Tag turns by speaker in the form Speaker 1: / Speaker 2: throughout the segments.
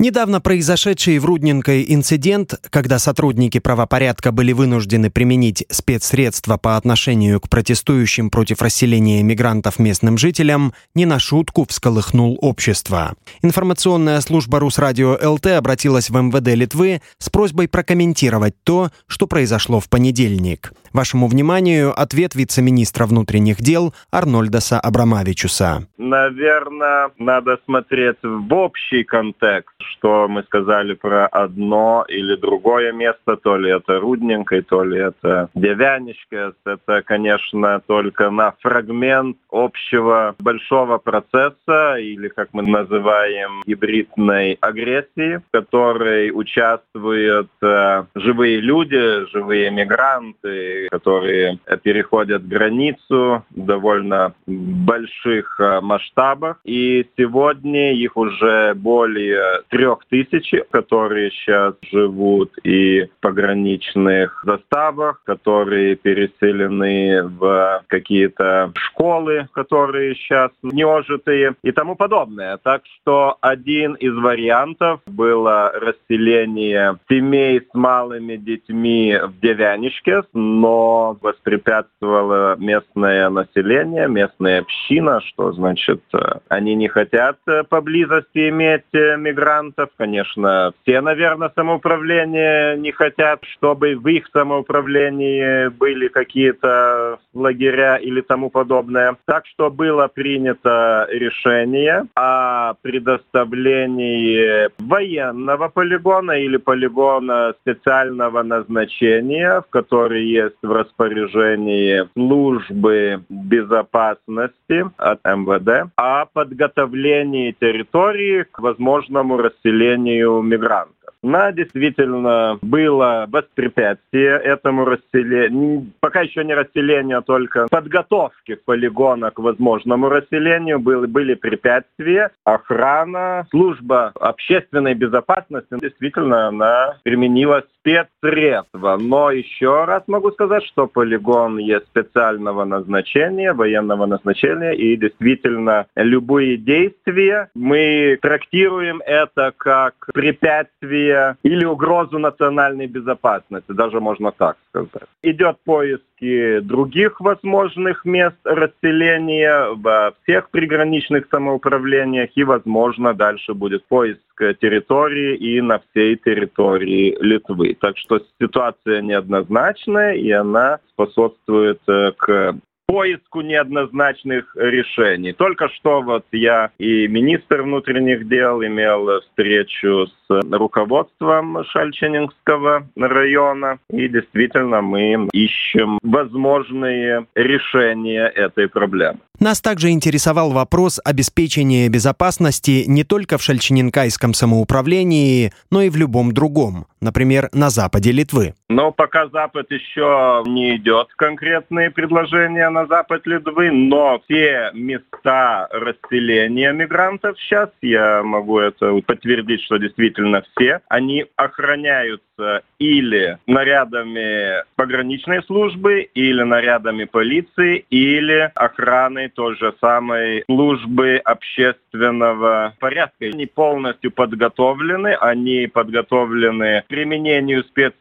Speaker 1: Недавно произошедший в Рудненкой инцидент, когда сотрудники правопорядка были вынуждены применить спецсредства по отношению к протестующим против расселения мигрантов местным жителям, не на шутку всколыхнул общество. Информационная служба Русрадио ЛТ обратилась в МВД Литвы с просьбой прокомментировать то, что произошло в понедельник. Вашему вниманию ответ вице-министра внутренних дел Арнольдаса Абрамавичуса.
Speaker 2: Наверное, надо смотреть в общий контекст что мы сказали про одно или другое место, то ли это Рудненко, то ли это Девяничка. Это, конечно, только на фрагмент общего большого процесса, или, как мы называем, гибридной агрессии, в которой участвуют э, живые люди, живые мигранты, которые переходят границу в довольно больших э, масштабах. И сегодня их уже более трех тысяч, которые сейчас живут и в пограничных заставах, которые переселены в какие-то школы, которые сейчас неожитые и тому подобное. Так что один из вариантов было расселение семей с малыми детьми в Девяничке, но воспрепятствовало местное население, местная община, что значит они не хотят поблизости иметь мигрантов, вариантов. Конечно, все, наверное, самоуправления не хотят, чтобы в их самоуправлении были какие-то лагеря или тому подобное. Так что было принято решение о предоставлении военного полигона или полигона специального назначения, в который есть в распоряжении службы безопасности от МВД, о подготовлении территории к возможному расселению мигрантов. На действительно было воспрепятствие этому расселению. Пока еще не расселение, а только подготовки полигона к возможному расселению. Были, были препятствия. Охрана, служба общественной безопасности действительно она применила спецсредства. Но еще раз могу сказать, что полигон есть специального назначения, военного назначения. И действительно любые действия мы трактируем это как препятствие угрозы или угрозу национальной безопасности, даже можно так сказать. Идет поиски других возможных мест расселения во всех приграничных самоуправлениях и, возможно, дальше будет поиск территории и на всей территории Литвы. Так что ситуация неоднозначная, и она способствует э, к поиску неоднозначных решений. Только что вот я и министр внутренних дел имел встречу с руководством Шальченингского района, и действительно мы ищем возможные решения этой проблемы.
Speaker 1: Нас также интересовал вопрос обеспечения безопасности не только в Шальченинкайском самоуправлении, но и в любом другом, например, на западе Литвы.
Speaker 2: Но пока Запад еще не идет конкретные предложения на запад Литвы, но все места расселения мигрантов сейчас, я могу это подтвердить, что действительно все, они охраняются или нарядами пограничной службы, или нарядами полиции, или охраной той же самой службы общественного порядка. Они полностью подготовлены, они подготовлены к применению спец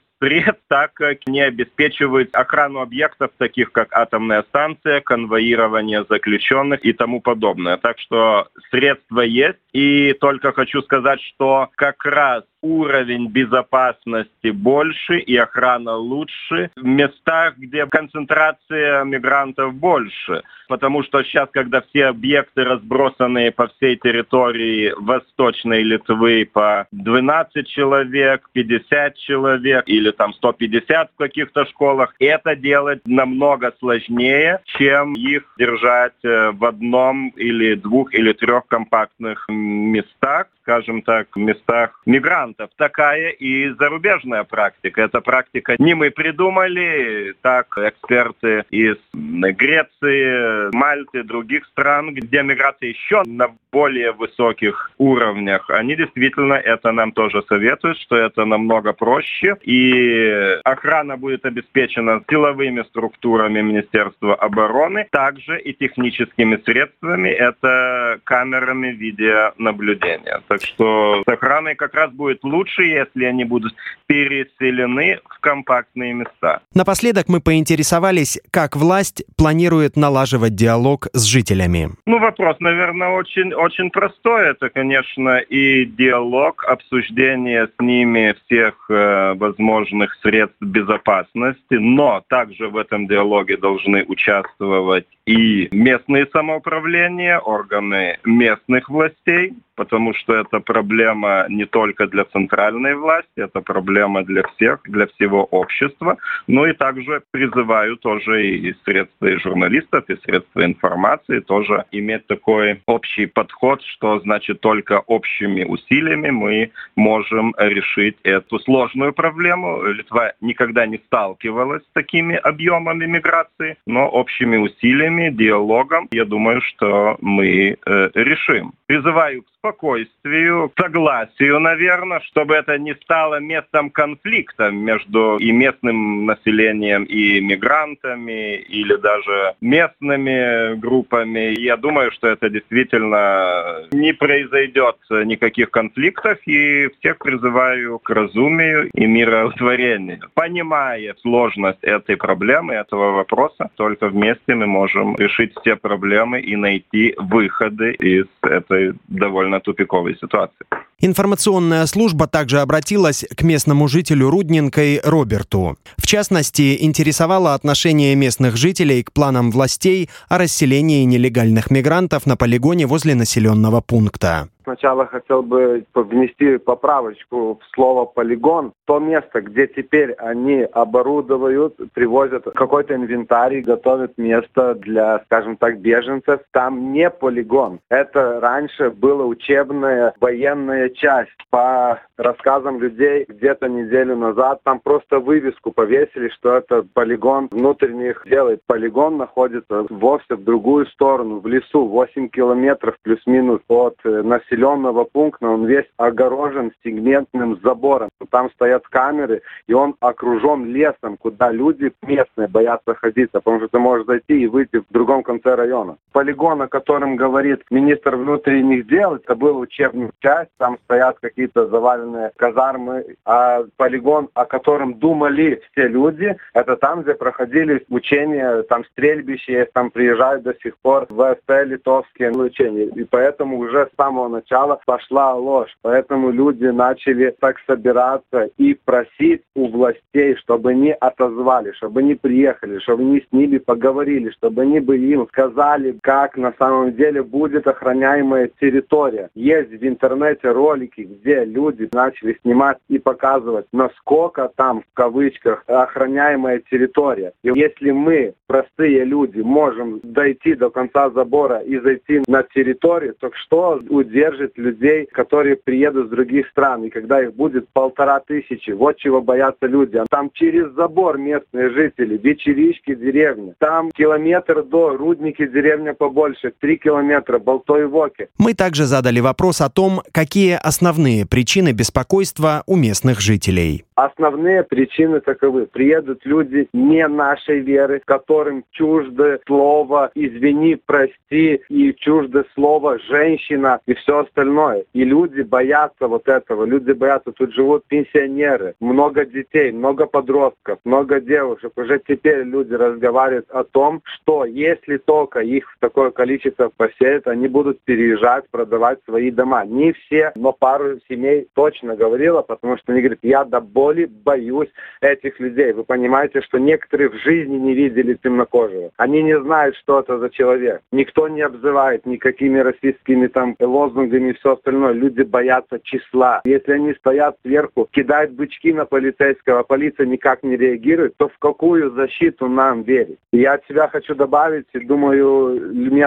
Speaker 2: так как не обеспечивают охрану объектов, таких как атомная станция, конвоирование заключенных и тому подобное. Так что средства есть. И только хочу сказать, что как раз уровень безопасности больше и охрана лучше в местах, где концентрация мигрантов больше. Потому что сейчас, когда все объекты разбросаны по всей территории Восточной Литвы по 12 человек, 50 человек или там 150 в каких-то школах, это делать намного сложнее, чем их держать э, в одном или двух или трех компактных местах скажем так, местах мигрантов. Такая и зарубежная практика. Эта практика не мы придумали, так эксперты из Греции, Мальты, других стран, где миграция еще на более высоких уровнях, они действительно это нам тоже советуют, что это намного проще. И охрана будет обеспечена силовыми структурами Министерства обороны, также и техническими средствами, это камерами видеонаблюдения. Так что с охраной как раз будет лучше, если они будут переселены в компактные места.
Speaker 1: Напоследок мы поинтересовались, как власть планирует налаживать диалог с жителями.
Speaker 2: Ну, вопрос, наверное, очень, очень простой. Это, конечно, и диалог, обсуждение с ними всех э, возможных средств безопасности, но также в этом диалоге должны участвовать и местные самоуправления, органы местных властей, потому что это проблема не только для центральной власти, это проблема для всех, для всего общества. Ну и также призываю тоже и средства и журналистов, и средства информации тоже иметь такой общий подход, что значит только общими усилиями мы можем решить эту сложную проблему. Литва никогда не сталкивалась с такими объемами миграции, но общими усилиями, диалогом, я думаю, что мы э, решим. Призываю к спокойствию, согласию, наверное, чтобы это не стало местом конфликта между и местным населением, и мигрантами, или даже местными группами. Я думаю, что это действительно не произойдет никаких конфликтов, и всех призываю к разумию и мироутворению. Понимая сложность этой проблемы, этого вопроса, только вместе мы можем решить все проблемы и найти выходы из этой довольно довольно тупиковой ситуации.
Speaker 1: Информационная служба также обратилась к местному жителю Рудненкой Роберту. В частности, интересовало отношение местных жителей к планам властей о расселении нелегальных мигрантов на полигоне возле населенного пункта
Speaker 3: сначала хотел бы внести поправочку в слово «полигон». То место, где теперь они оборудуют, привозят какой-то инвентарь, готовят место для, скажем так, беженцев, там не полигон. Это раньше была учебная военная часть. По рассказам людей где-то неделю назад там просто вывеску повесили, что это полигон внутренних делает. Полигон находится вовсе в другую сторону, в лесу, 8 километров плюс-минус от э, населения населенного пункта, он весь огорожен сегментным забором. Там стоят камеры, и он окружен лесом, куда люди местные боятся ходить, потому что ты можешь зайти и выйти в другом конце района. Полигон, о котором говорит министр внутренних дел, это был учебная часть, там стоят какие-то заваленные казармы, а полигон, о котором думали все люди, это там, где проходили учения, там стрельбище, там приезжают до сих пор ВСП литовские учения. И поэтому уже с самого начала начала пошла ложь. Поэтому люди начали так собираться и просить у властей, чтобы они отозвали, чтобы они приехали, чтобы они с ними поговорили, чтобы они бы им сказали, как на самом деле будет охраняемая территория. Есть в интернете ролики, где люди начали снимать и показывать, насколько там, в кавычках, охраняемая территория. И если мы, простые люди, можем дойти до конца забора и зайти на территорию, то что удерживает держит людей, которые приедут с других стран, и когда их будет полтора тысячи, вот чего боятся люди. А там через забор местные жители, вечерички, деревни. Там километр до Рудники, деревня побольше, три километра, Болтой Воки.
Speaker 1: Мы также задали вопрос о том, какие основные причины беспокойства у местных жителей.
Speaker 3: Основные причины таковы. Приедут люди не нашей веры, которым чуждо слово «извини, прости» и чуждо слово «женщина» и все остальное. И люди боятся вот этого. Люди боятся. Тут живут пенсионеры, много детей, много подростков, много девушек. Уже теперь люди разговаривают о том, что если только их в такое количество поселят, они будут переезжать, продавать свои дома. Не все, но пару семей точно говорила, потому что они говорят, я до боли боюсь этих людей. Вы понимаете, что некоторые в жизни не видели темнокожего. Они не знают, что это за человек. Никто не обзывает никакими расистскими там лозунгами и все остальное. Люди боятся числа. Если они стоят сверху, кидают бычки на полицейского, а полиция никак не реагирует, то в какую защиту нам верить? Я от себя хочу добавить, и думаю,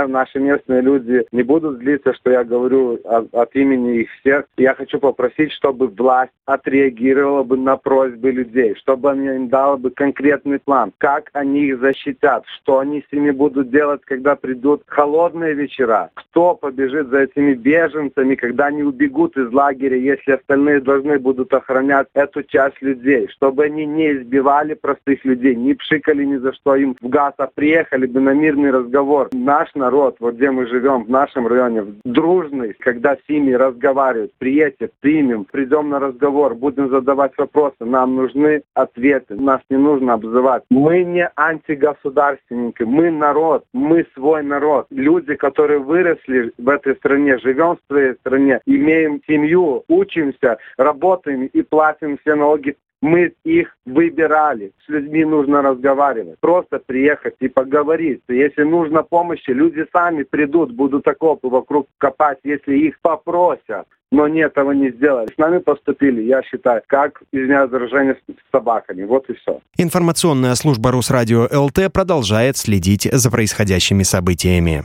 Speaker 3: наши местные люди не будут злиться, что я говорю от, от имени их всех. Я хочу попросить, чтобы власть отреагировала бы на просьбы людей, чтобы она им дала бы конкретный план, как они их защитят, что они с ними будут делать, когда придут холодные вечера, кто побежит за этими беженцами, когда они убегут из лагеря, если остальные должны будут охранять эту часть людей, чтобы они не избивали простых людей, не пшикали ни за что им в газ, а приехали бы на мирный разговор. Наш народ, вот где мы живем, в нашем районе, дружный, когда семьи разговаривают, приедете, примем, придем на разговор, будем задавать вопросы, нам нужны ответы, нас не нужно обзывать. Мы не антигосударственники, мы народ, мы свой народ. Люди, которые выросли в этой стране, живем в своей стране, имеем семью, учимся, работаем и платим все налоги мы их выбирали. С людьми нужно разговаривать. Просто приехать и поговорить. Если нужна помощь, люди сами придут, будут окопы вокруг копать, если их попросят. Но они этого не сделали. С нами поступили, я считаю, как, извиняюсь за с собаками. Вот и все.
Speaker 1: Информационная служба Русрадио ЛТ продолжает следить за происходящими событиями.